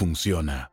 funciona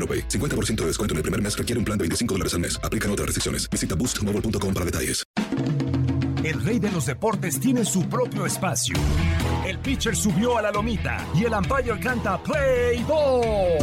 AroPay. 50% de descuento en el primer mes requiere un plan de 25 dólares al mes. Aplican otras restricciones. Visita boostmobile.com para detalles. El rey de los deportes tiene su propio espacio. El pitcher subió a la lomita y el umpire canta Play Ball.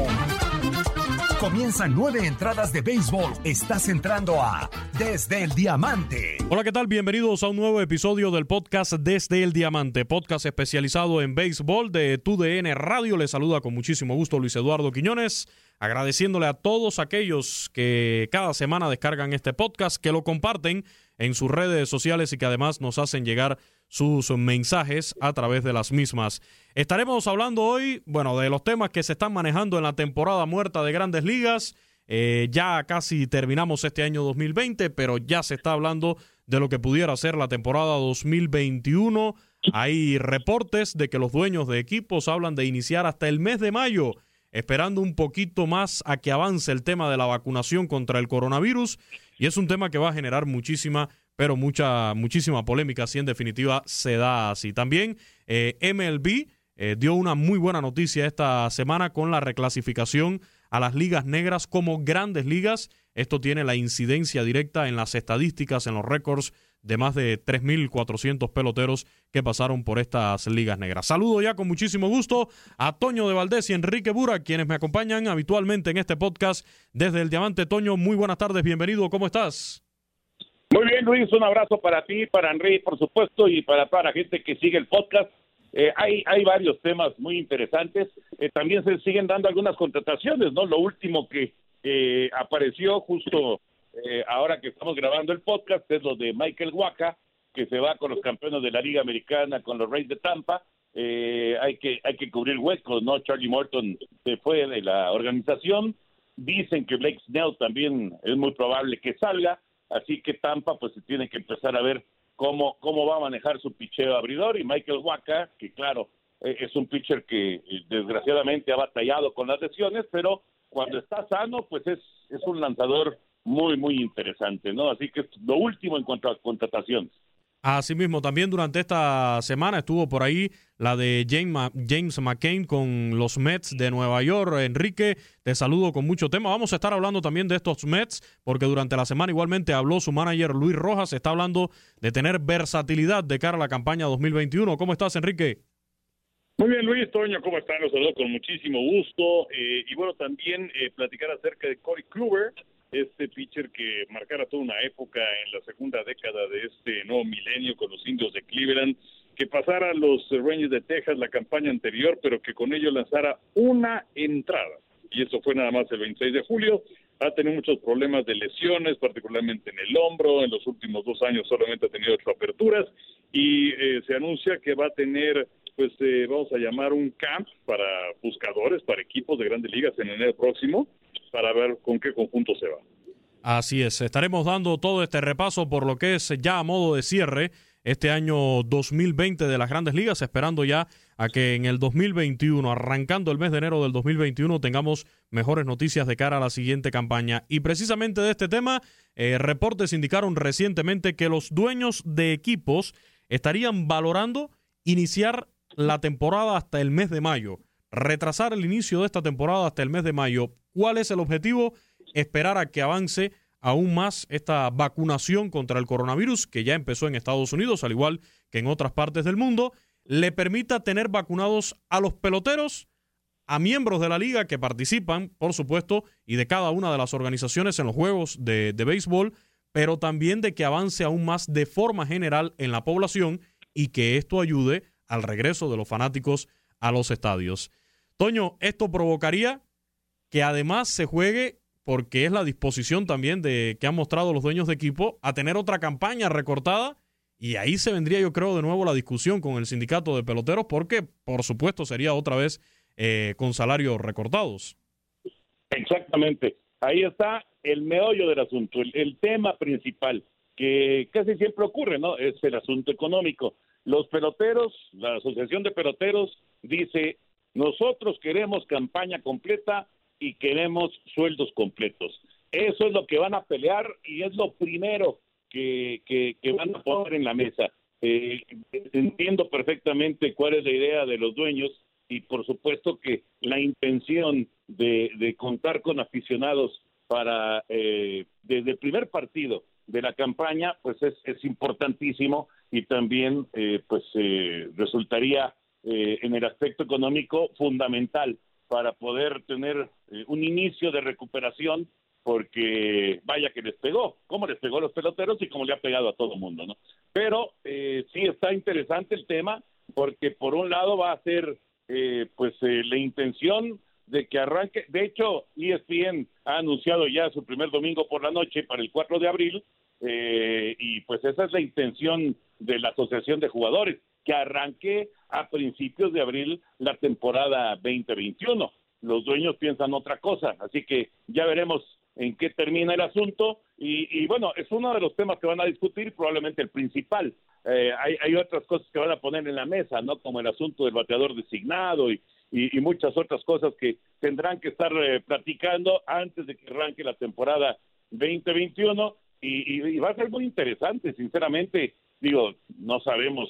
Comienzan nueve entradas de béisbol. Estás entrando a Desde el Diamante. Hola, ¿qué tal? Bienvenidos a un nuevo episodio del podcast Desde el Diamante, podcast especializado en béisbol de TUDN Radio. Les saluda con muchísimo gusto Luis Eduardo Quiñones agradeciéndole a todos aquellos que cada semana descargan este podcast, que lo comparten en sus redes sociales y que además nos hacen llegar sus mensajes a través de las mismas. Estaremos hablando hoy, bueno, de los temas que se están manejando en la temporada muerta de grandes ligas. Eh, ya casi terminamos este año 2020, pero ya se está hablando de lo que pudiera ser la temporada 2021. Hay reportes de que los dueños de equipos hablan de iniciar hasta el mes de mayo esperando un poquito más a que avance el tema de la vacunación contra el coronavirus y es un tema que va a generar muchísima, pero mucha, muchísima polémica si en definitiva se da así. También eh, MLB eh, dio una muy buena noticia esta semana con la reclasificación a las ligas negras como grandes ligas. Esto tiene la incidencia directa en las estadísticas, en los récords de más de 3.400 peloteros que pasaron por estas ligas negras. Saludo ya con muchísimo gusto a Toño de Valdés y Enrique Bura, quienes me acompañan habitualmente en este podcast desde el Diamante. Toño, muy buenas tardes, bienvenido, ¿cómo estás? Muy bien, Luis, un abrazo para ti, para Enrique, por supuesto, y para toda la gente que sigue el podcast. Eh, hay, hay varios temas muy interesantes. Eh, también se siguen dando algunas contrataciones, ¿no? Lo último que eh, apareció justo eh, ahora que estamos grabando el podcast es lo de Michael Waka, que se va con los campeones de la Liga Americana, con los Reyes de Tampa. Eh, hay que hay que cubrir huecos, ¿no? Charlie Morton se fue de la organización. Dicen que Blake Snell también es muy probable que salga, así que Tampa pues se tiene que empezar a ver cómo cómo va a manejar su picheo abridor y Michael Waka, que claro, eh, es un pitcher que desgraciadamente ha batallado con las lesiones, pero cuando está sano pues es es un lanzador muy, muy interesante, ¿no? Así que lo último en cuanto a contrataciones. Asimismo, también durante esta semana estuvo por ahí la de James, James McCain con los Mets de Nueva York. Enrique, te saludo con mucho tema. Vamos a estar hablando también de estos Mets, porque durante la semana igualmente habló su manager Luis Rojas. Está hablando de tener versatilidad de cara a la campaña 2021. ¿Cómo estás, Enrique? Muy bien, Luis Toño, ¿cómo están? Los saludo con muchísimo gusto. Eh, y bueno, también eh, platicar acerca de Corey Kluber, este pitcher que marcara toda una época en la segunda década de este nuevo milenio con los indios de Cleveland, que pasara a los Rangers de Texas la campaña anterior, pero que con ello lanzara una entrada, y eso fue nada más el 26 de julio. Ha tenido muchos problemas de lesiones, particularmente en el hombro. En los últimos dos años solamente ha tenido ocho aperturas y eh, se anuncia que va a tener, pues eh, vamos a llamar un camp para buscadores, para equipos de grandes ligas en enero próximo, para ver con qué conjunto se va. Así es, estaremos dando todo este repaso por lo que es ya a modo de cierre este año 2020 de las grandes ligas, esperando ya a que en el 2021, arrancando el mes de enero del 2021, tengamos mejores noticias de cara a la siguiente campaña. Y precisamente de este tema, eh, reportes indicaron recientemente que los dueños de equipos estarían valorando iniciar la temporada hasta el mes de mayo, retrasar el inicio de esta temporada hasta el mes de mayo. ¿Cuál es el objetivo? Esperar a que avance aún más esta vacunación contra el coronavirus que ya empezó en Estados Unidos, al igual que en otras partes del mundo, le permita tener vacunados a los peloteros, a miembros de la liga que participan, por supuesto, y de cada una de las organizaciones en los juegos de, de béisbol, pero también de que avance aún más de forma general en la población y que esto ayude al regreso de los fanáticos a los estadios. Toño, esto provocaría que además se juegue porque es la disposición también de que han mostrado los dueños de equipo a tener otra campaña recortada y ahí se vendría yo creo de nuevo la discusión con el sindicato de peloteros porque por supuesto sería otra vez eh, con salarios recortados. Exactamente, ahí está el meollo del asunto, el, tema principal que casi siempre ocurre, ¿no? Es el asunto económico. Los peloteros, la Asociación de Peloteros dice, nosotros queremos campaña completa y queremos sueldos completos. Eso es lo que van a pelear y es lo primero que, que, van a poner en la mesa. Eh, entiendo perfectamente cuál es la idea de los dueños y por supuesto que la intención de, de contar con aficionados para eh, desde el primer partido de la campaña pues es, es importantísimo y también eh, pues resultaría en el aspecto económico fundamental para poder tener eh, un inicio de recuperación, porque vaya que les pegó, como les pegó a los peloteros y como le ha pegado a todo el mundo, ¿no? Pero eh, sí está interesante el tema, porque por un lado va a ser eh, pues la intención de que arranque, de hecho ESPN ha anunciado ya su primer domingo por la noche para el 4 de abril, y pues esa es la intención de la Asociación de Jugadores, que arranque a principios de abril la temporada 2021. Los dueños piensan otra cosa, así que ya veremos en qué termina el asunto y, bueno, es uno de los temas que van a discutir, probablemente el principal. Eh, hay, otras cosas que van a poner en la mesa, ¿no? Como el asunto del bateador designado y, muchas otras cosas que tendrán que estar eh, platicando antes de que arranque la temporada 2021 y, y va a ser muy interesante, sinceramente. Digo, no sabemos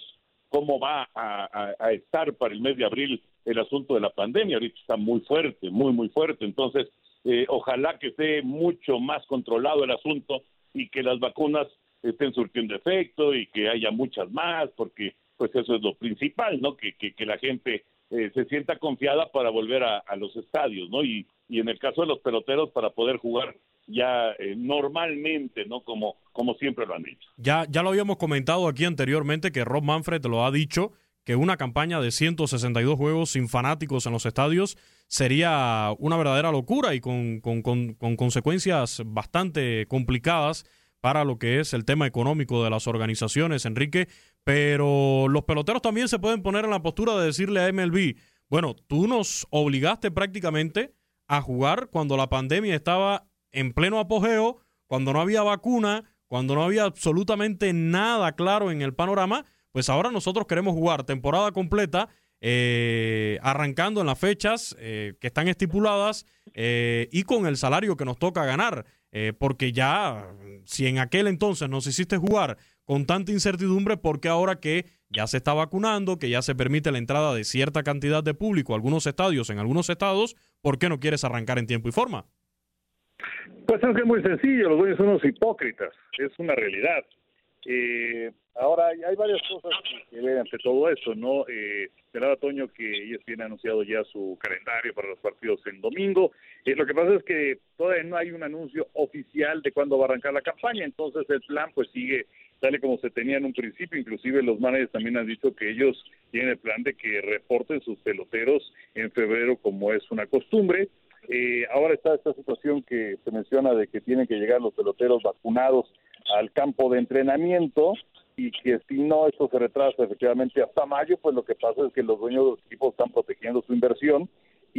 cómo va a, estar para el mes de abril el asunto de la pandemia. Ahorita está muy fuerte, muy, muy fuerte. Entonces, eh, ojalá que esté mucho más controlado el asunto y que las vacunas estén surtiendo efecto y que haya muchas más, porque pues eso es lo principal, ¿no? Que, que, la gente eh, se sienta confiada para volver a, a los estadios, ¿no? Y, y en el caso de los peloteros para poder jugar ya eh, normalmente, ¿no? Como, como siempre lo han dicho. Ya, ya lo habíamos comentado aquí anteriormente que Rob Manfred lo ha dicho que una campaña de 162 juegos sin fanáticos en los estadios sería una verdadera locura y con, con, con, con consecuencias bastante complicadas para lo que es el tema económico de las organizaciones, Enrique, pero los peloteros también se pueden poner en la postura de decirle a MLB, bueno, tú nos obligaste prácticamente a jugar cuando la pandemia estaba en pleno apogeo, cuando no había vacuna, cuando no había absolutamente nada claro en el panorama, pues ahora nosotros queremos jugar temporada completa, eh, arrancando en las fechas eh, que están estipuladas eh, y con el salario que nos toca ganar. porque ya, si en aquel entonces nos hiciste jugar con tanta incertidumbre, porque ahora que ya se está vacunando, que ya se permite la entrada de cierta cantidad de público a algunos estadios en algunos estados, ¿por qué no quieres arrancar en tiempo y forma? Pues es que es muy sencillo, los dueños son unos hipócritas, es una realidad. Eh, ahora, hay, varias cosas que ver ante todo eso, ¿no? Eh, será Toño que ellos tienen anunciado ya su calendario para los partidos en domingo. Eh, lo que pasa es que todavía no hay un anuncio oficial de cuándo va a arrancar la campaña, entonces el plan pues sigue tal y como se tenía en un principio, inclusive los managers también han dicho que ellos tienen el plan de que reporten sus peloteros en febrero como es una costumbre, Eh, ahora está esta situación que se menciona de que tienen que llegar los peloteros vacunados al campo de entrenamiento y que si no esto se retrasa efectivamente hasta mayo, pues lo que pasa es que los dueños de los equipos están protegiendo su inversión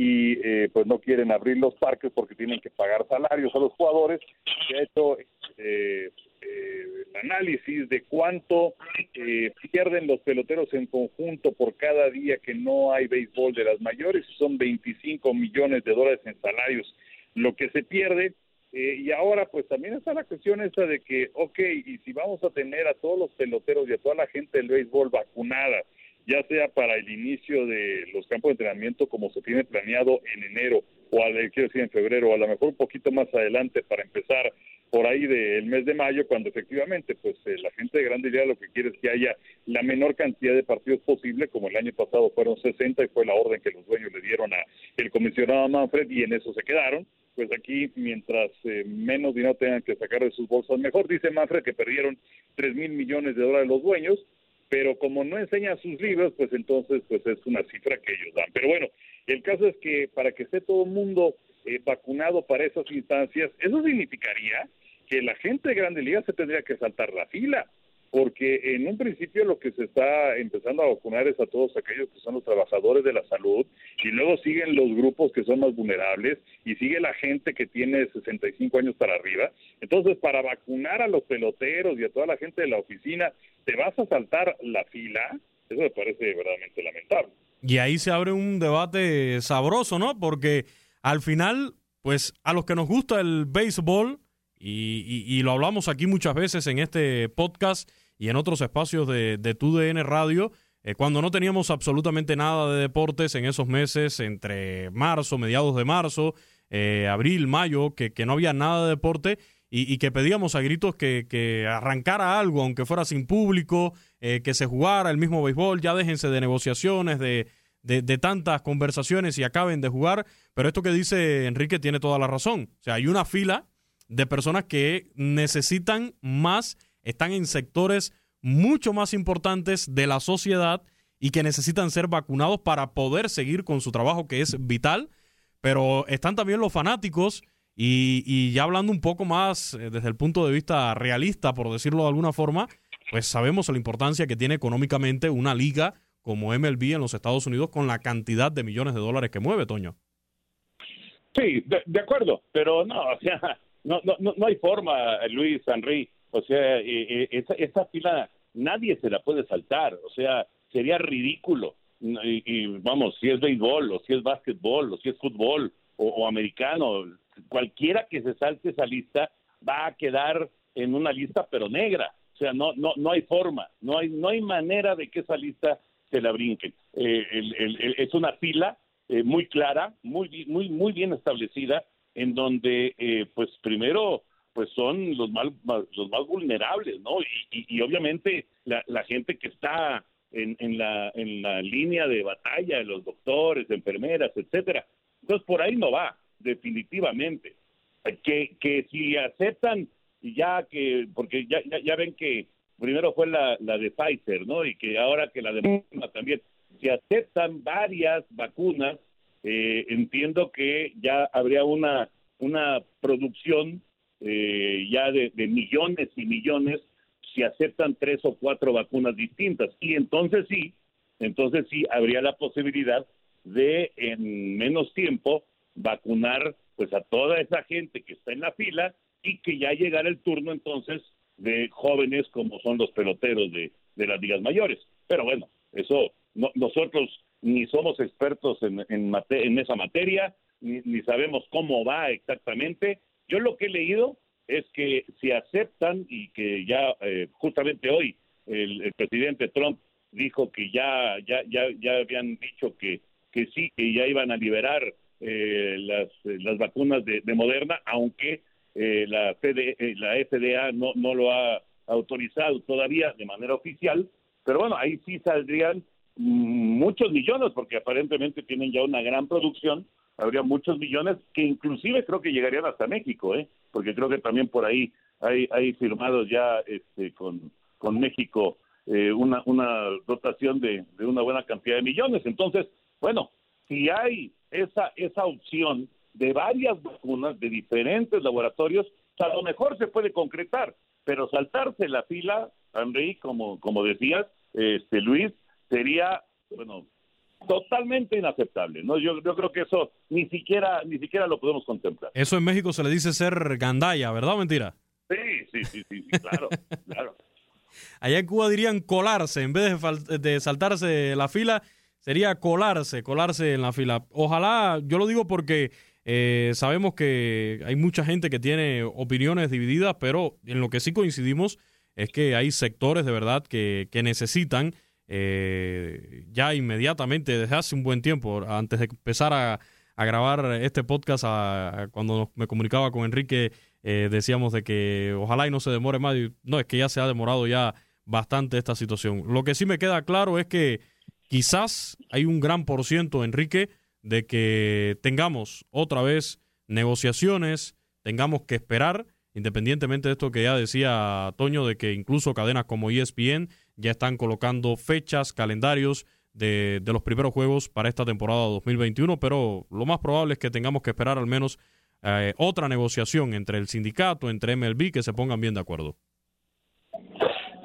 y eh, pues no quieren abrir los parques porque tienen que pagar salarios a los jugadores. Se ha hecho eh, eh, análisis de cuánto pierden los peloteros en conjunto por cada día que no hay béisbol de las mayores, son 25 millones de dólares en salarios lo que se pierde eh, y ahora pues también está la cuestión esa de que, ok, y si vamos a tener a todos los peloteros y a toda la gente del béisbol vacunada, ya sea para el inicio de los campos de entrenamiento como se tiene planeado en enero o al, quiero decir en febrero, o a lo mejor un poquito más adelante para empezar por ahí del mes de mayo, cuando efectivamente pues eh, la gente de Grande Idea lo que quiere es que haya la menor cantidad de partidos posible, como el año pasado fueron 60 y fue la orden que los dueños le dieron a el comisionado Manfred y en eso se quedaron pues aquí mientras eh, menos dinero tengan que sacar de sus bolsas, mejor. Dice Manfred que perdieron 3 mil millones de dólares los dueños, pero como no enseña sus libros, pues entonces pues es una cifra que ellos dan. Pero bueno, el caso es que para que esté todo el mundo eh, vacunado para esas instancias, eso significaría que la gente de Grande Liga se tendría que saltar la fila porque en un principio lo que se está empezando a vacunar es a todos aquellos que son los trabajadores de la salud y luego siguen los grupos que son más vulnerables y sigue la gente que tiene 65 años para arriba. Entonces, para vacunar a los peloteros y a toda la gente de la oficina, ¿te vas a saltar la fila? Eso me parece verdaderamente lamentable. Y ahí se abre un debate sabroso, ¿no? Porque al final, pues a los que nos gusta el béisbol, y, lo hablamos aquí muchas veces en este podcast y en otros espacios de, de TUDN Radio, eh, cuando no teníamos absolutamente nada de deportes en esos meses, entre marzo, mediados de marzo, eh, abril, mayo, que, no había nada de deporte y, que pedíamos a gritos que, arrancara algo, aunque fuera sin público, eh, que se jugara el mismo béisbol, ya déjense de negociaciones, de, de, tantas conversaciones y acaben de jugar. Pero esto que dice Enrique tiene toda la razón. O sea, hay una fila de personas que necesitan más, están en sectores mucho más importantes de la sociedad y que necesitan ser vacunados para poder seguir con su trabajo que es vital, pero están también los fanáticos y, ya hablando un poco más eh, desde el punto de vista realista, por decirlo de alguna forma, pues sabemos la importancia que tiene económicamente una liga como MLB en los Estados Unidos con la cantidad de millones de dólares que mueve, Toño. Sí, de acuerdo, pero no, o sea, no, no, no, hay forma, Luis Henry. O sea, esa, esa fila nadie se la puede saltar. O sea, sería ridículo. Y, vamos, si es béisbol, o si es básquetbol, o si es fútbol, o, americano, cualquiera que se salte esa lista va a quedar en una lista pero negra. O sea, no, no, no hay forma, no hay, no hay manera de que esa lista se la brinquen. Eh, es una fila eh, muy clara, muy, muy, muy bien establecida, en donde, eh, pues primero, pues son los más, los más vulnerables, ¿no? Y, obviamente la, gente que está en, en, la, en la línea de batalla, los doctores, enfermeras, etcétera. Entonces, por ahí no va, definitivamente. Que, que si aceptan, ya que, porque ya, ya, ven que primero fue la, la de Pfizer, ¿no? Y que ahora que la de Moderna también, si aceptan varias vacunas, eh, entiendo que ya habría una, una producción eh, ya de, millones y millones si aceptan tres o cuatro vacunas distintas. Y entonces sí, entonces sí habría la posibilidad de en menos tiempo vacunar pues a toda esa gente que está en la fila y que ya llegara el turno entonces de jóvenes como son los peloteros de, de las ligas mayores. Pero bueno, eso no, nosotros ni somos expertos en, en, esa materia, ni, sabemos cómo va exactamente. Yo lo que he leído es que si aceptan y que ya eh, justamente hoy el, presidente Trump dijo que ya ya ya ya habían dicho que que sí que ya iban a liberar eh, las, las vacunas de, Moderna aunque eh, la la FDA no no lo ha autorizado todavía de manera oficial pero bueno ahí sí saldrían muchos millones, porque aparentemente tienen ya una gran producción, habría muchos millones que inclusive creo que llegarían hasta México, ¿eh? porque creo que también por ahí hay, hay firmados ya este, con, con México eh, una, una dotación de, de una buena cantidad de millones. Entonces, bueno, si hay esa, esa opción de varias vacunas de diferentes laboratorios, a lo mejor se puede concretar, pero saltarse la fila, Henry, como, como decías, este Luis, sería, bueno, totalmente inaceptable, ¿no? Yo, yo creo que eso ni siquiera, ni siquiera lo podemos contemplar. Eso en México se le dice ser gandaya, ¿verdad o mentira? Sí, sí, sí, sí, claro, claro. Allá en Cuba dirían colarse, en vez de, de saltarse la fila, sería colarse, colarse en la fila. Ojalá, yo lo digo porque eh, sabemos que hay mucha gente que tiene opiniones divididas, pero en lo que sí coincidimos es que hay sectores de verdad que, que necesitan eh, ya inmediatamente, desde hace un buen tiempo, antes de empezar a, grabar este podcast, cuando me comunicaba con Enrique, eh, decíamos de que ojalá y no se demore más. no, es que ya se ha demorado ya bastante esta situación. Lo que sí me queda claro es que quizás hay un gran por ciento, Enrique, de que tengamos otra vez negociaciones, tengamos que esperar, independientemente de esto que ya decía Toño, de que incluso cadenas como ESPN ya están colocando fechas, calendarios de, de los primeros juegos para esta temporada 2021, pero lo más probable es que tengamos que esperar al menos eh, otra negociación entre el sindicato, entre MLB, que se pongan bien de acuerdo.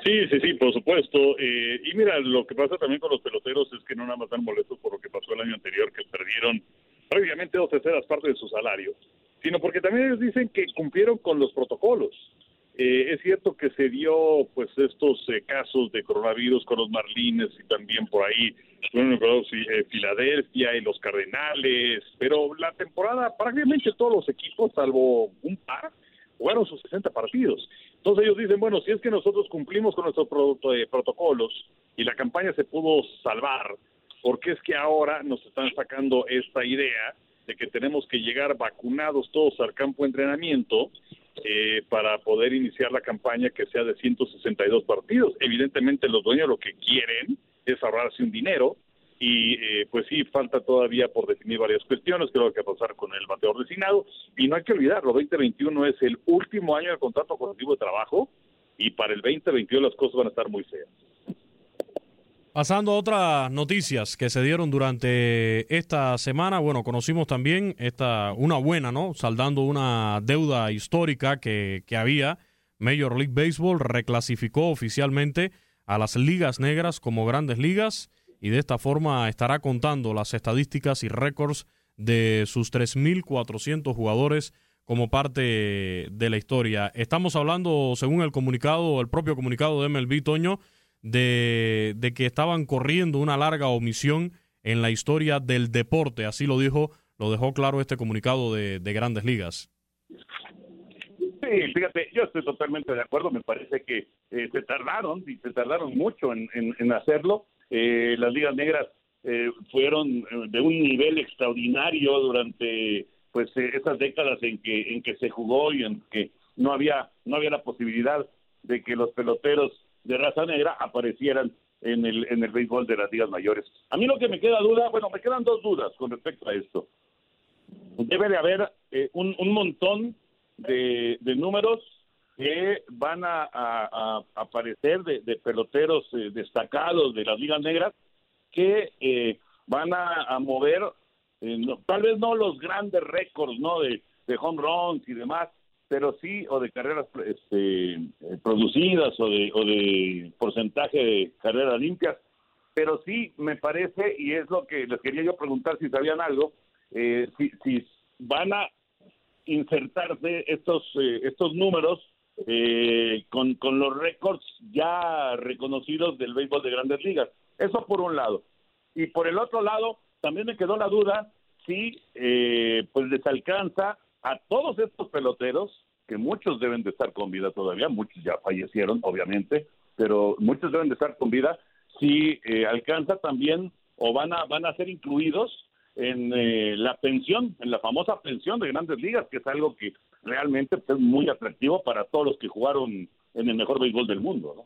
Sí, sí, sí, por supuesto. Eh, y mira, lo que pasa también con los peloteros es que no nada más están molestos por lo que pasó el año anterior, que perdieron prácticamente dos terceras partes de su salario, sino porque también ellos dicen que cumplieron con los protocolos. Eh, es cierto que se dio pues estos eh, casos de coronavirus con los Marlines y también por ahí bueno, Filadelfia y los Cardenales, pero la temporada prácticamente todos los equipos, salvo un par, jugaron sus 60 partidos. Entonces ellos dicen, bueno, si es que nosotros cumplimos con nuestros eh, protocolos y la campaña se pudo salvar, ¿por qué es que ahora nos están sacando esta idea de que tenemos que llegar vacunados todos al campo de entrenamiento eh, para poder iniciar la campaña que sea de 162 partidos? Evidentemente los dueños lo que quieren es ahorrarse un dinero y eh, pues sí, falta todavía por definir varias cuestiones, creo que va a pasar con el bateador designado, y no hay que olvidarlo, 2021 es el último año del contrato colectivo de trabajo, y para el 2022 las cosas van a estar muy feas. Pasando a otras noticias que se dieron durante esta semana, bueno, conocimos también esta una buena, ¿no? Saldando una deuda histórica que, que había. Major League Baseball reclasificó oficialmente a las ligas negras como grandes ligas y de esta forma estará contando las estadísticas y récords de sus 3.400 jugadores como parte de la historia. Estamos hablando, según el comunicado, el propio comunicado de MLB Toño, de, que estaban corriendo una larga omisión en la historia del deporte. Así lo dijo, lo dejó claro este comunicado de, Grandes Ligas. Sí, fíjate, yo estoy totalmente de acuerdo. Me parece que eh, se tardaron y se tardaron mucho en, en hacerlo. Eh, las ligas negras eh, fueron eh, de un nivel extraordinario durante pues esas décadas en que en que se jugó y en que no había no había la posibilidad de que los peloteros de raza negra aparecieran en el en el béisbol de las ligas mayores. A mí lo que me queda duda, bueno, me quedan dos dudas con respecto a esto. Debe de haber un, un montón de, de números que van a, aparecer de, peloteros eh, destacados de las ligas negras que eh, van a, mover eh, tal vez no los grandes récords no de, home runs y demás pero sí o de carreras este, producidas o de, o de porcentaje de carreras limpias pero sí me parece y es lo que les quería yo preguntar si sabían algo si, si van a insertarse estos estos números eh, con, con los récords ya reconocidos del béisbol de grandes ligas. Eso por un lado. Y por el otro lado, también me quedó la duda si eh, pues les alcanza a todos estos peloteros, que muchos deben de estar con vida todavía, muchos ya fallecieron, obviamente, pero muchos deben de estar con vida, si eh, alcanza también o van a, van a ser incluidos en eh, la pensión, en la famosa pensión de grandes ligas, que es algo que realmente es muy atractivo para todos los que jugaron en el mejor béisbol del mundo.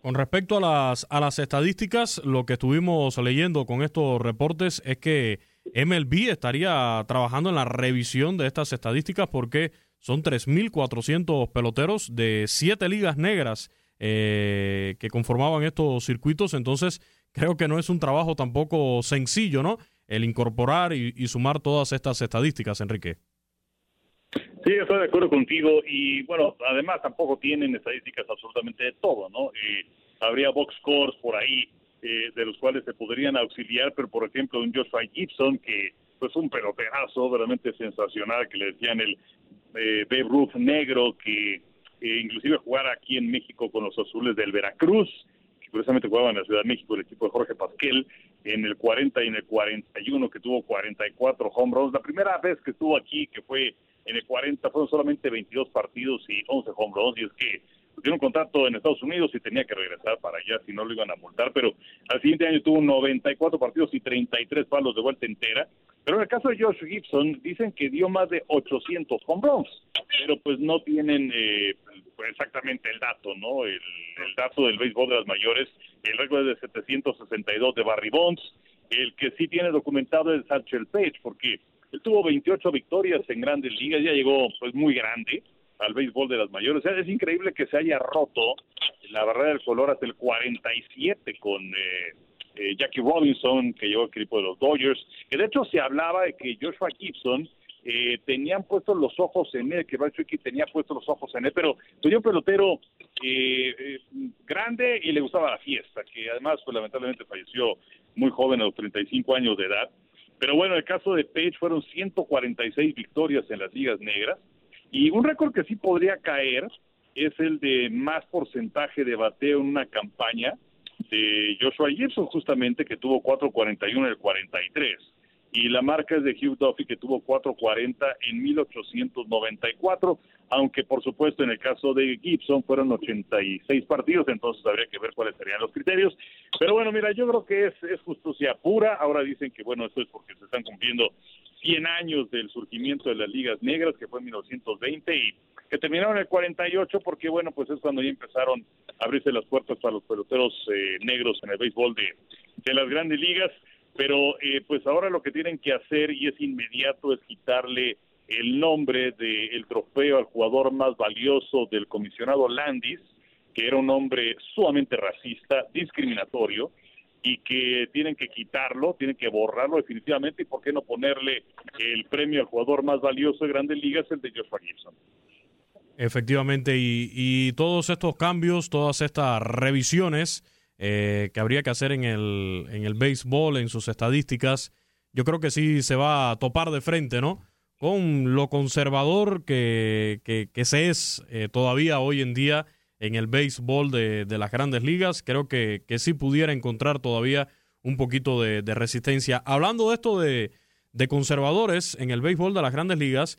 Con respecto a las, a las estadísticas, lo que estuvimos leyendo con estos reportes es que MLB estaría trabajando en la revisión de estas estadísticas porque son 3.400 peloteros de siete ligas negras eh, que conformaban estos circuitos, entonces creo que no es un trabajo tampoco sencillo, ¿no? el incorporar y, sumar todas estas estadísticas, Enrique. Sí, estoy de acuerdo contigo y bueno, además tampoco tienen estadísticas absolutamente de todo, ¿no? Eh, habría box scores por ahí eh, de los cuales se podrían auxiliar, pero por ejemplo un Joshua Gibson que pues un peloterazo verdaderamente sensacional que le decían el eh, Babe Ruth negro que eh, inclusive jugar aquí en México con los azules del Veracruz, que curiosamente jugaba en la Ciudad de México el equipo de Jorge Pasquel, en el 40 y en el 41, que tuvo 44 home runs. La primera vez que estuvo aquí, que fue en el 40, fueron solamente 22 partidos y 11 home runs, y es que tiene un contrato en Estados Unidos y tenía que regresar para allá si no lo iban a multar, pero al siguiente año tuvo 94 partidos y 33 palos de vuelta entera. Pero en el caso de Josh Gibson, dicen que dio más de 800 home runs, pero pues no tienen eh, exactamente el dato, ¿no? El, dato del béisbol de las mayores, el récord es de 762 de Barry Bonds, el que sí tiene documentado es Satchel Page, porque él tuvo 28 victorias en grandes ligas, ya llegó pues muy grande al béisbol de las mayores. O sea, es increíble que se haya roto la barrera del color hasta el 47 con eh, eh, Jackie Robinson, que llegó al equipo de los Dodgers, que de hecho se hablaba de que Joshua Gibson eh, tenían puestos los ojos en él, que Tricky tenía puestos los ojos en él, pero tenía un pelotero eh, eh, grande y le gustaba la fiesta, que además pues, lamentablemente falleció muy joven a los 35 años de edad. Pero bueno, el caso de Page fueron 146 victorias en las ligas negras y un récord que sí podría caer es el de más porcentaje de bateo en una campaña de Joshua Gibson justamente que tuvo 4.41 en el 43 y la marca es de Hugh Duffy que tuvo 440 en 1894, aunque por supuesto en el caso de Gibson fueron 86 partidos, entonces habría que ver cuáles serían los criterios. Pero bueno, mira, yo creo que es, es justicia pura. Ahora dicen que bueno, esto es porque se están cumpliendo 100 años del surgimiento de las ligas negras, que fue en 1920 y que terminaron en el 48 porque bueno, pues es cuando ya empezaron a abrirse las puertas para los peloteros eh, negros en el béisbol de, de las grandes ligas pero eh, pues ahora lo que tienen que hacer y es inmediato es quitarle el nombre del trofeo al jugador más valioso del comisionado Landis, que era un hombre sumamente racista, discriminatorio, y que tienen que quitarlo, tienen que borrarlo definitivamente, y por qué no ponerle el premio al jugador más valioso de Grandes Ligas, el de Joshua Gibson. Efectivamente, y todos estos cambios, todas estas revisiones, eh, que habría que hacer en el, en el béisbol, en sus estadísticas, yo creo que sí se va a topar de frente, ¿no? Con lo conservador que, que, se es eh, todavía hoy en día en el béisbol de, de las grandes ligas. Creo que, que, sí pudiera encontrar todavía un poquito de, de resistencia. Hablando de esto de, de conservadores en el béisbol de las grandes ligas,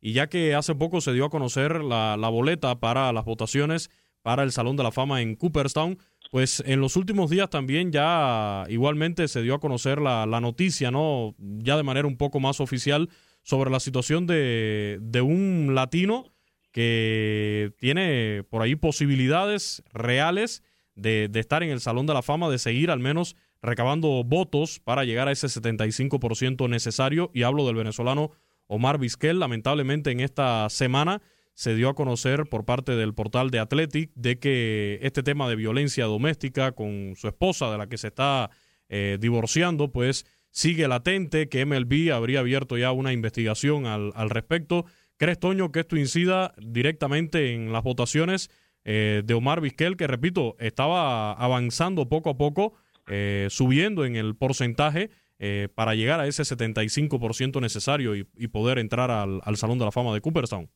Y ya que hace poco se dio a conocer la, boleta para las votaciones para el Salón de la Fama en Cooperstown, pues en los últimos días también ya igualmente se dio a conocer la, noticia, ¿no? Ya de manera un poco más oficial sobre la situación de, de un latino que tiene por ahí posibilidades reales de, de, estar en el Salón de la Fama, de seguir al menos recabando votos para llegar a ese 75% necesario. Y hablo del venezolano Omar Vizquel. Lamentablemente en esta semana se dio a conocer por parte del portal de Athletic de que este tema de violencia doméstica con su esposa, de la que se está eh, divorciando, pues sigue latente, que MLB habría abierto ya una investigación al, respecto. ¿Crees, Toño, que esto incida directamente en las votaciones eh, de Omar Vizquel, que repito, estaba avanzando poco a poco, eh, subiendo en el porcentaje? Eh, para llegar a ese 75% necesario y, poder entrar al, Salón de la Fama de Cooperstown.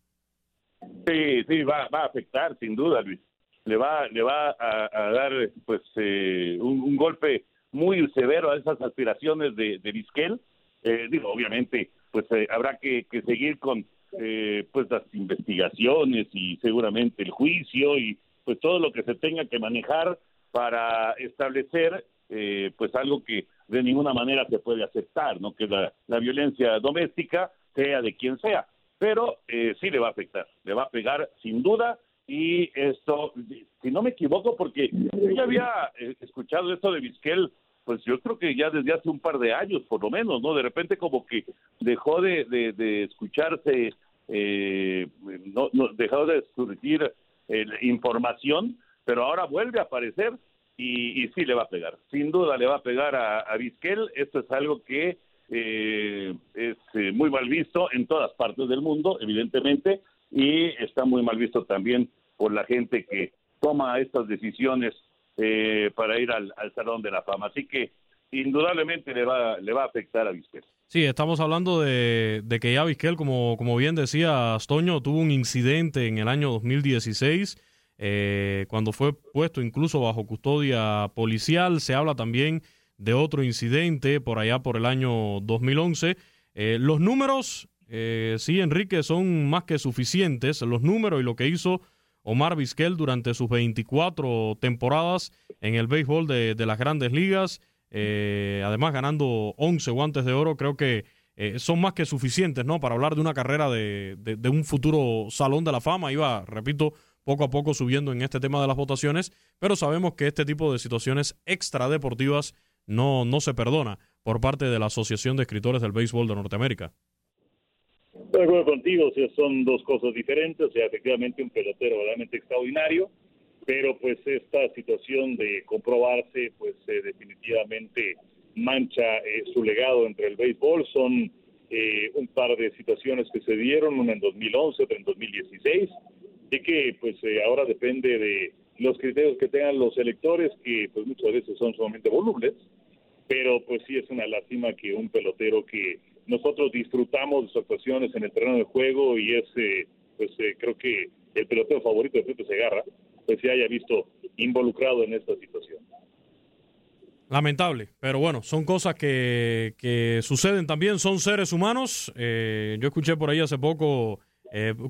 Sí, sí, va, a afectar sin duda, Luis. Le va, le va a, dar pues eh, un, golpe muy severo a esas aspiraciones de, de Vizquel. Eh, digo, obviamente, pues habrá que, que, seguir con pues las investigaciones y seguramente el juicio y pues todo lo que se tenga que manejar para establecer eh, pues algo que de ninguna manera se puede aceptar, ¿no? Que la, la violencia doméstica sea de quien sea, pero eh, sí le va a afectar, le va a pegar sin duda y esto, si no me equivoco, porque yo ya había eh, escuchado esto de Vizquel, pues yo creo que ya desde hace un par de años, por lo menos, ¿no? De repente como que dejó de, de, escucharse, eh, no, no, dejó de surgir eh, información, pero ahora vuelve a aparecer y, y, sí le va a pegar. Sin duda le va a pegar a, Vizquel. Esto es algo que eh, es eh, muy mal visto en todas partes del mundo, evidentemente, y está muy mal visto también por la gente que toma estas decisiones eh, para ir al, Salón de la Fama. Así que indudablemente le va, le va a afectar a Vizquel. Sí, estamos hablando de, que ya Vizquel, como, como bien decía Astoño, tuvo un incidente en el año 2016, eh, cuando fue puesto incluso bajo custodia policial. Se habla también de otro incidente por allá por el año 2011. Eh, los números, sí, Enrique, son más que suficientes. Los números y lo que hizo Omar Vizquel durante sus 24 temporadas en el béisbol de, las grandes ligas, eh, además ganando 11 guantes de oro, creo que eh, son más que suficientes ¿no? para hablar de una carrera de, de, un futuro salón de la fama. Iba, repito, poco a poco subiendo en este tema de las votaciones, pero sabemos que este tipo de situaciones extradeportivas no, no se perdona por parte de la Asociación de Escritores del Béisbol de Norteamérica. De acuerdo contigo, son dos cosas diferentes, sea, efectivamente un pelotero realmente extraordinario, pero pues esta situación de comprobarse, pues eh, definitivamente mancha eh, su legado entre el béisbol. Son eh, un par de situaciones que se dieron, una en 2011, otra en 2016, y que pues ahora depende de los criterios que tengan los electores, que pues muchas veces son sumamente volubles, pero pues sí es una lástima que un pelotero que nosotros disfrutamos de sus actuaciones en el terreno de juego y es, eh, pues eh, creo que el pelotero favorito de Pepe Segarra, pues se haya visto involucrado en esta situación. Lamentable, pero bueno, son cosas que, que suceden también, son seres humanos. Eh, yo escuché por ahí hace poco,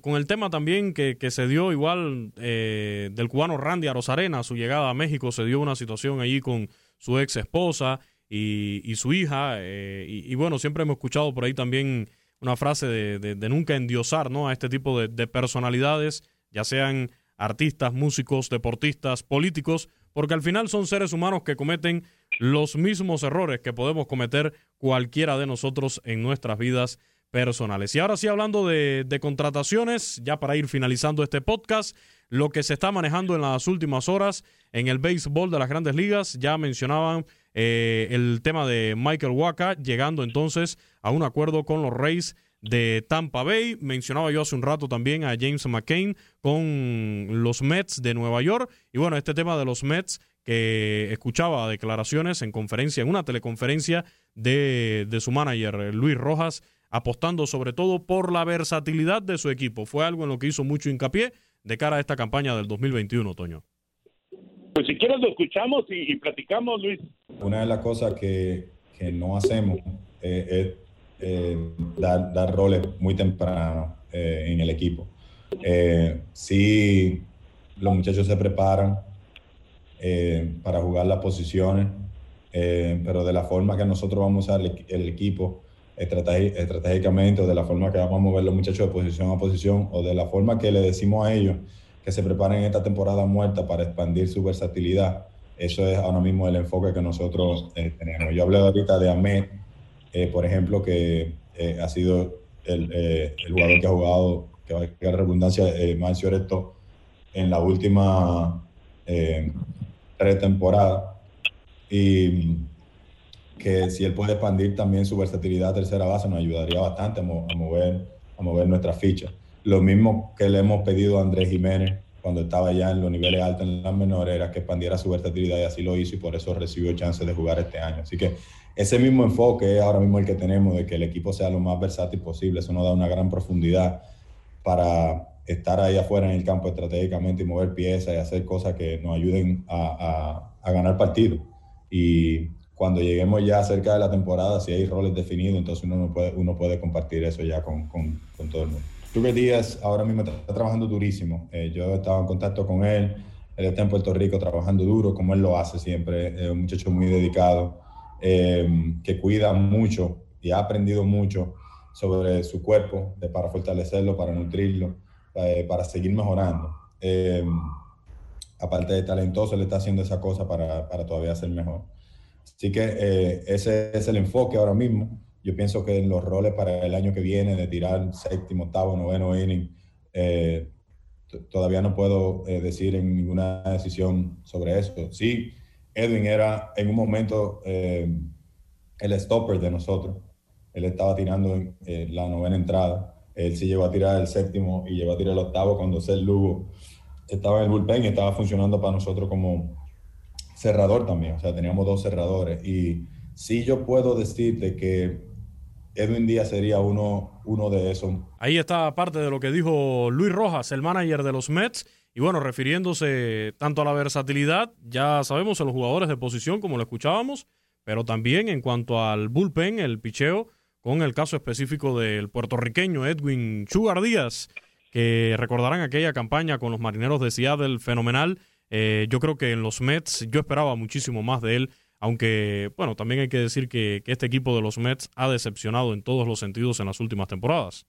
con el tema también que, que se dio igual del cubano Randy Arozarena, su llegada a México, se dio una situación allí con su ex esposa y, su hija. Eh, y, bueno, siempre hemos escuchado por ahí también una frase de, nunca endiosar ¿no? a este tipo de, personalidades, ya sean artistas, músicos, deportistas, políticos, porque al final son seres humanos que cometen los mismos errores que podemos cometer cualquiera de nosotros en nuestras vidas personales. Y ahora sí, hablando de, contrataciones, ya para ir finalizando este podcast, lo que se está manejando en las últimas horas en el béisbol de las grandes ligas, ya mencionaban eh, el tema de Michael Waka, llegando entonces a un acuerdo con los Rays de Tampa Bay. Mencionaba yo hace un rato también a James McCain con los Mets de Nueva York. Y bueno, este tema de los Mets que escuchaba declaraciones en conferencia, en una teleconferencia de, de su manager Luis Rojas, apostando sobre todo por la versatilidad de su equipo. Fue algo en lo que hizo mucho hincapié de cara a esta campaña del 2021, Toño. Pues si quieres lo escuchamos y, platicamos, Luis. Una de las cosas que, que no hacemos eh, es eh, dar, dar, roles muy temprano eh, en el equipo. si los muchachos se preparan para jugar las posiciones, pero de la forma que nosotros vamos a usar el, equipo estratégicamente o de la forma que vamos a mover los muchachos de posición a posición o de la forma que le decimos a ellos que se preparen esta temporada muerta para expandir su versatilidad. Eso es ahora mismo el enfoque que nosotros eh, tenemos. Yo hablé ahorita de Ahmed, eh, por ejemplo, que eh, ha sido el, el, jugador que ha jugado, que va a quedar redundancia, más Esto, en la última tres temporadas. Y que si él puede expandir también su versatilidad a tercera base, nos ayudaría bastante a, mover, a mover nuestras fichas. Lo mismo que le hemos pedido a Andrés Jiménez cuando estaba ya en los niveles altos en las menores, era que expandiera su versatilidad y así lo hizo y por eso recibió chance de jugar este año. Así que ese mismo enfoque es ahora mismo el que tenemos de que el equipo sea lo más versátil posible. Eso nos da una gran profundidad para estar ahí afuera en el campo estratégicamente y mover piezas y hacer cosas que nos ayuden a, ganar partidos. Y cuando lleguemos ya cerca de la temporada, si hay roles definidos, entonces uno, puede, uno puede compartir eso ya con, con todo el mundo. Tuve Díaz ahora mismo está, trabajando durísimo. Eh, yo estaba en contacto con él. Él está en Puerto Rico trabajando duro, como él lo hace siempre. Es un muchacho muy dedicado, eh, que cuida mucho y ha aprendido mucho sobre su cuerpo de, para fortalecerlo, para nutrirlo, eh, para seguir mejorando. Eh, aparte de talentoso, él está haciendo esa cosa para, para todavía ser mejor. Así que eh, ese es el enfoque ahora mismo. Yo pienso que los roles para el año que viene de tirar séptimo, octavo, noveno inning, eh, todavía no puedo eh, decir en ninguna decisión sobre eso. Sí, Edwin era en un momento el stopper de nosotros. Él estaba tirando en la novena entrada. Él sí llegó a tirar el séptimo y llegó a tirar el octavo cuando Cel Lugo estaba en el bullpen y estaba funcionando para nosotros como cerrador también. O sea, teníamos dos cerradores. Y sí yo puedo decirte que Edwin Díaz sería uno, uno de esos. Ahí está parte de lo que dijo Luis Rojas, el manager de los Mets. Y bueno, refiriéndose tanto a la versatilidad, ya sabemos en los jugadores de posición, como lo escuchábamos, pero también en cuanto al bullpen, el picheo, con el caso específico del puertorriqueño Edwin Sugar Díaz, que recordarán aquella campaña con los marineros de Seattle fenomenal. Eh, yo creo que en los Mets yo esperaba muchísimo más de él, aunque, bueno, también hay que decir que, este equipo de los Mets ha decepcionado en todos los sentidos en las últimas temporadas.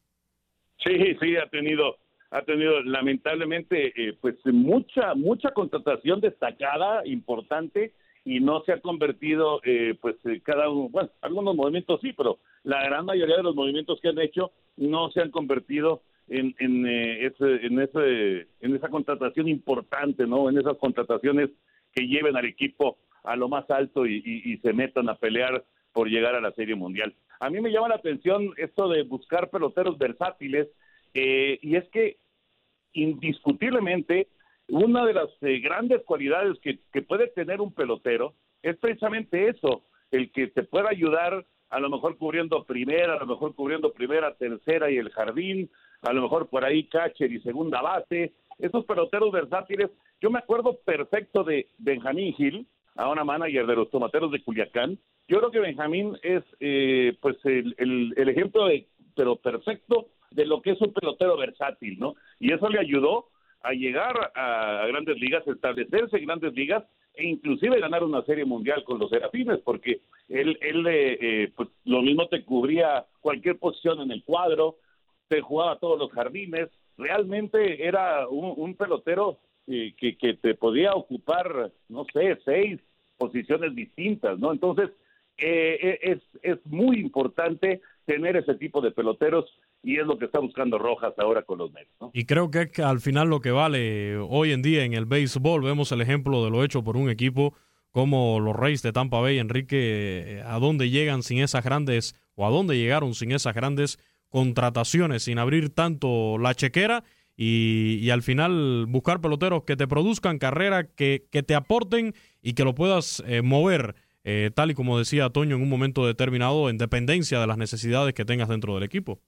Sí, sí, ha tenido, ha tenido lamentablemente, eh, pues mucha, mucha contratación destacada, importante, y no se ha convertido, eh, pues cada uno, bueno, algunos movimientos sí, pero la gran mayoría de los movimientos que han hecho no se han convertido en, eh, ese, en, ese, en esa contratación importante, ¿no? En esas contrataciones que lleven al equipo a lo más alto y, y, y, se metan a pelear por llegar a la Serie Mundial. A mí me llama la atención esto de buscar peloteros versátiles eh, y es que indiscutiblemente una de las eh, grandes cualidades que, que puede tener un pelotero es precisamente eso, el que te pueda ayudar a lo mejor cubriendo primera, a lo mejor cubriendo primera, tercera y el jardín, a lo mejor por ahí catcher y segunda base, esos peloteros versátiles. Yo me acuerdo perfecto de Benjamín Gil, ahora manager de los tomateros de Culiacán. Yo creo que Benjamín es eh, pues el, el, ejemplo de, pero perfecto de lo que es un pelotero versátil, ¿no? Y eso le ayudó a llegar a, a grandes ligas, establecerse en grandes ligas e inclusive ganar una serie mundial con los Serafines, porque él, él eh, eh, pues lo mismo te cubría cualquier posición en el cuadro, te jugaba todos los jardines, realmente era un, pelotero eh, que, que te podía ocupar, no sé, seis posiciones distintas, ¿no? Entonces, eh, es, es muy importante tener ese tipo de peloteros y es lo que está buscando Rojas ahora con los Mets. ¿no? Y creo que al final lo que vale hoy en día en el béisbol, vemos el ejemplo de lo hecho por un equipo como los Reyes de Tampa Bay, Enrique, a dónde llegan sin esas grandes, o a dónde llegaron sin esas grandes contrataciones, sin abrir tanto la chequera y, y al final buscar peloteros que te produzcan carrera, que, que te aporten y que lo puedas eh, mover. Eh, tal y como decía Toño en un momento determinado, en dependencia de las necesidades que tengas dentro del equipo.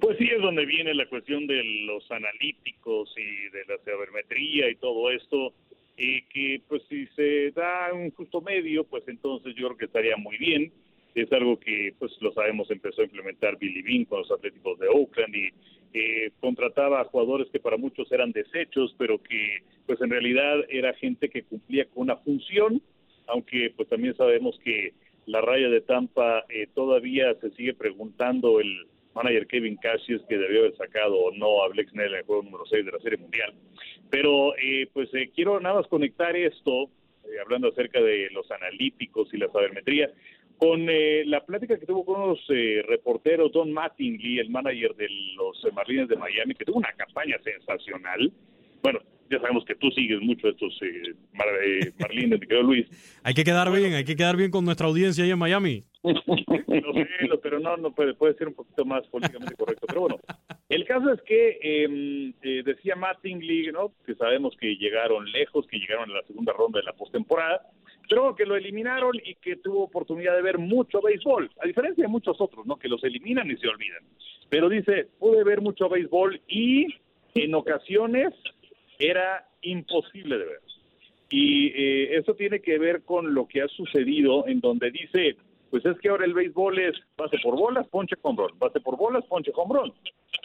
Pues sí, es donde viene la cuestión de los analíticos y de la sabermetría y todo esto, y que pues si se da un justo medio, pues entonces yo creo que estaría muy bien. Es algo que pues lo sabemos empezó a implementar Billy Bean con los Atléticos de Oakland y eh, contrataba a jugadores que para muchos eran desechos, pero que pues en realidad era gente que cumplía con una función, aunque pues también sabemos que la raya de Tampa eh, todavía se sigue preguntando el manager Kevin Cassius que debió haber sacado o no a Blake Snell en el juego número 6 de la Serie Mundial. Pero eh, pues eh, quiero nada más conectar esto, eh, hablando acerca de los analíticos y la sabermetría, con eh, la plática que tuvo con los reporteros Don Mattingly, el manager de los Marlins de Miami, que tuvo una campaña sensacional. Bueno, ya sabemos que tú sigues mucho estos eh, Mar, eh, Marlines, mi querido Luis. Hay que quedar bien, hay que quedar bien con nuestra audiencia ahí en Miami. no sé, pero no, no puede, puede ser un poquito más políticamente correcto. Pero bueno, el caso es que eh, eh, decía Mattingly, ¿no? Que sabemos que llegaron lejos, que llegaron a la segunda ronda de la postemporada, pero que lo eliminaron y que tuvo oportunidad de ver mucho béisbol, a diferencia de muchos otros, ¿no? Que los eliminan y se olvidan. Pero dice, pude ver mucho béisbol y en ocasiones era imposible de ver. Y eh, eso tiene que ver con lo que ha sucedido en donde dice, pues es que ahora el béisbol es base por bolas, ponche hombrón, base por bolas, ponche hombrón.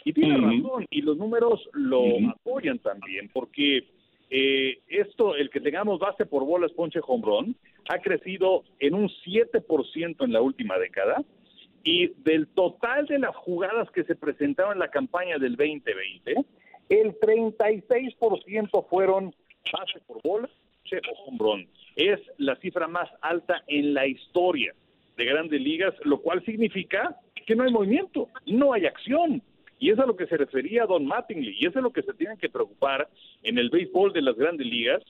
Y tiene uh -huh. razón, y los números lo uh -huh. apoyan también, porque eh, esto, el que tengamos base por bolas ponche hombrón, ha crecido en un 7% en la última década y del total de las jugadas que se presentaron en la campaña del 2020, el 36% fueron base por bola, ponche o hombrón. Es la cifra más alta en la historia de grandes ligas, lo cual significa que no hay movimiento, no hay acción. Y eso es a lo que se refería Don Mattingly, y eso es lo que se tienen que preocupar en el béisbol de las grandes ligas,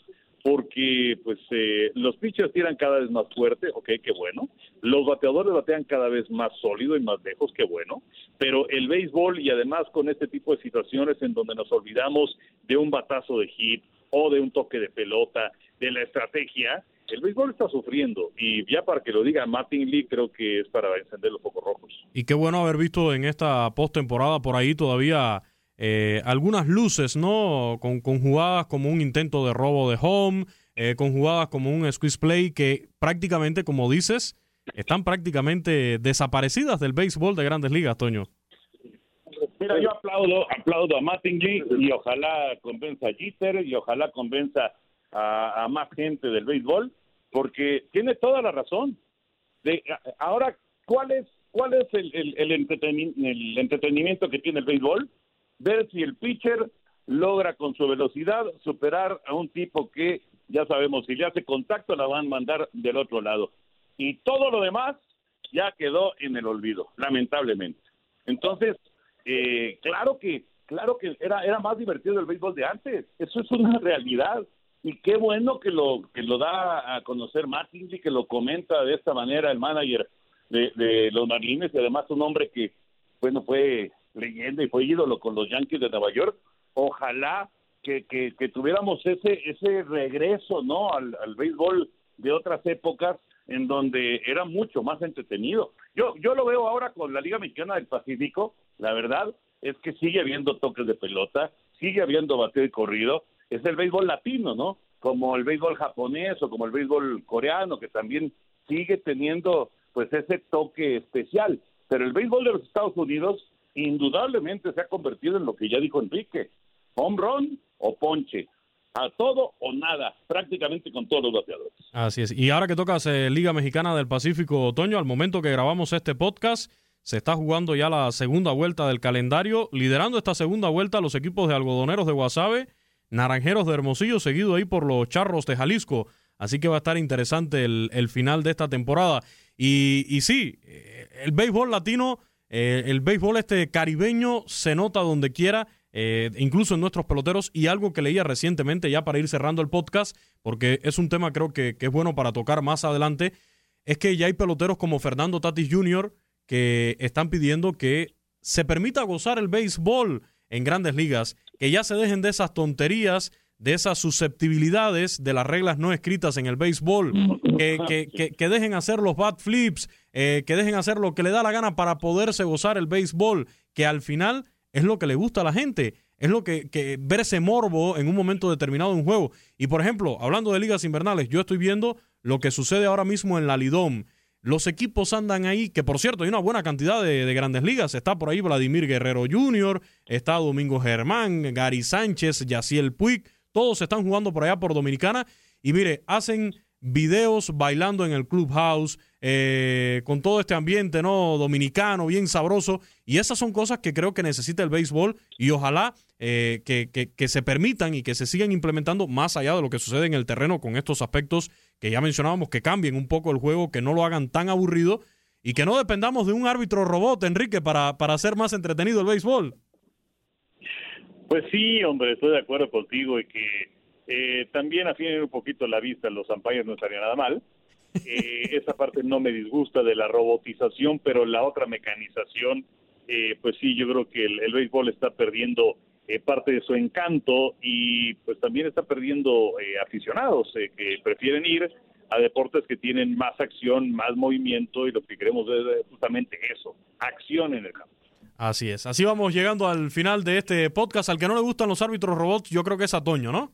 porque pues eh, los pitchers tiran cada vez más fuerte, ok, qué bueno, los bateadores batean cada vez más sólido y más lejos, qué bueno, pero el béisbol y además con este tipo de situaciones en donde nos olvidamos de un batazo de hit o de un toque de pelota, de la estrategia, el béisbol está sufriendo y ya para que lo diga Martin Lee creo que es para encender los focos rojos. Y qué bueno haber visto en esta postemporada por ahí todavía eh, algunas luces, ¿no? Con, con, jugadas como un intento de robo de home, eh, con jugadas como un squeeze play que prácticamente, como dices, están prácticamente desaparecidas del béisbol de grandes ligas, Toño. Mira, yo aplaudo, aplaudo a Mattingly y ojalá convenza a Jeter y ojalá convenza a, más gente del béisbol, porque tiene toda la razón. De, ahora, ¿cuál es, cuál es el, el, el, entretenimiento que tiene el béisbol? Ver si el pitcher logra con su velocidad superar a un tipo que ya sabemos, si le hace contacto la van a mandar del otro lado. Y todo lo demás ya quedó en el olvido, lamentablemente. Entonces, eh, claro que claro que era, era más divertido el béisbol de antes, eso es una realidad y qué bueno que lo que lo da a conocer Martin y que lo comenta de esta manera el manager de, los Marlines y además un hombre que bueno fue leyenda y fue ídolo con los Yankees de Nueva York. Ojalá que, que, tuviéramos ese ese regreso no al, al béisbol de otras épocas en donde era mucho más entretenido. Yo yo lo veo ahora con la Liga Mexicana del Pacífico. La verdad es que sigue habiendo toques de pelota sigue habiendo bateo y corrido es el béisbol latino, ¿no? Como el béisbol japonés o como el béisbol coreano, que también sigue teniendo pues ese toque especial. Pero el béisbol de los Estados Unidos indudablemente se ha convertido en lo que ya dijo Enrique, home run o ponche, a todo o nada, prácticamente con todos los bateadores. Así es. Y ahora que tocas eh, Liga Mexicana del Pacífico, Otoño, al momento que grabamos este podcast, se está jugando ya la segunda vuelta del calendario, liderando esta segunda vuelta los equipos de algodoneros de Guasave Naranjeros de Hermosillo, seguido ahí por los Charros de Jalisco. Así que va a estar interesante el, final de esta temporada. Y, y sí, eh, el béisbol latino, eh, el béisbol este caribeño se nota donde quiera, eh, incluso en nuestros peloteros. Y algo que leía recientemente, ya para ir cerrando el podcast, porque es un tema creo que, que es bueno para tocar más adelante, es que ya hay peloteros como Fernando Tatis Jr. que están pidiendo que se permita gozar el béisbol en grandes ligas que ya se dejen de esas tonterías, de esas susceptibilidades de las reglas no escritas en el béisbol, que, que, dejen hacer los bat flips, eh, que dejen hacer lo que le da la gana para poderse gozar el béisbol, que al final es lo que le gusta a la gente, es lo que, que ver ese morbo en un momento determinado de un juego. Y por ejemplo, hablando de ligas invernales, yo estoy viendo lo que sucede ahora mismo en la Lidom. Los equipos andan ahí, que por cierto hay una buena cantidad de, grandes ligas. Está por ahí Vladimir Guerrero Jr., está Domingo Germán, Gary Sánchez, Yaciel Puig. Todos están jugando por allá por Dominicana. Y mire, hacen videos bailando en el clubhouse, eh, con todo este ambiente no dominicano, bien sabroso. Y esas son cosas que creo que necesita el béisbol y ojalá eh, que, que, se permitan y que se sigan implementando más allá de lo que sucede en el terreno con estos aspectos que ya mencionábamos, que cambien un poco el juego, que no lo hagan tan aburrido y que no dependamos de un árbitro robot, Enrique, para, para hacer más entretenido el béisbol. Pues sí, hombre, estoy de acuerdo contigo y que eh, también afinen un poquito la vista, los umpires no estaría nada mal. Eh, esa parte no me disgusta de la robotización, pero la otra mecanización, eh, pues sí, yo creo que el, béisbol está perdiendo eh, parte de su encanto y pues también está perdiendo aficionados que prefieren ir a deportes que tienen más acción, más movimiento y lo que queremos es justamente eso, acción en el campo. Así es, así vamos llegando al final de este podcast. Al que no le gustan los árbitros robots, yo creo que es a Toño, ¿no?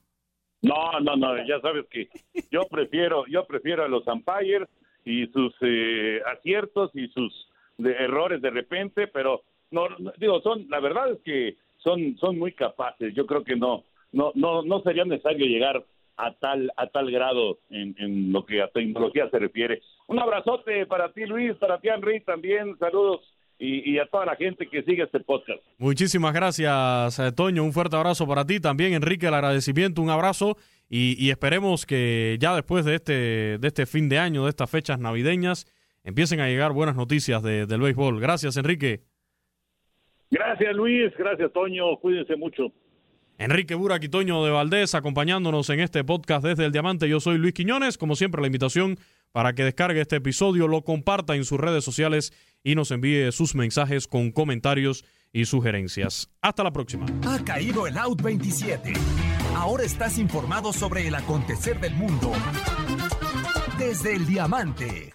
No, no, no, ya sabes que yo prefiero, yo prefiero a los umpires y sus eh, aciertos y sus errores de repente, pero no, digo, son, la verdad es que son, son muy capaces. Yo creo que no, no, no, no sería necesario llegar a tal, a tal grado en, en lo que a tecnología se refiere. Un abrazote para ti, Luis, para ti, Henry, también saludos y, a toda la gente que sigue este podcast. Muchísimas gracias, eh, Toño. Un fuerte abrazo para ti. También, Enrique, el agradecimiento, un abrazo. Y, esperemos que ya después de este, de este fin de año, de estas fechas navideñas, empiecen a llegar buenas noticias de, del béisbol. Gracias, Enrique. Gracias, Luis. Gracias, Toño. Cuídense mucho. Enrique Burak y Toño de Valdés acompañándonos en este podcast desde el Diamante. Yo soy Luis Quiñones. Como siempre, la invitación para que descargue este episodio, lo comparta en sus redes sociales y nos envíe sus mensajes con comentarios y sugerencias. Hasta la próxima. Ha caído el Out 27. Ahora estás informado sobre el acontecer del mundo desde el Diamante.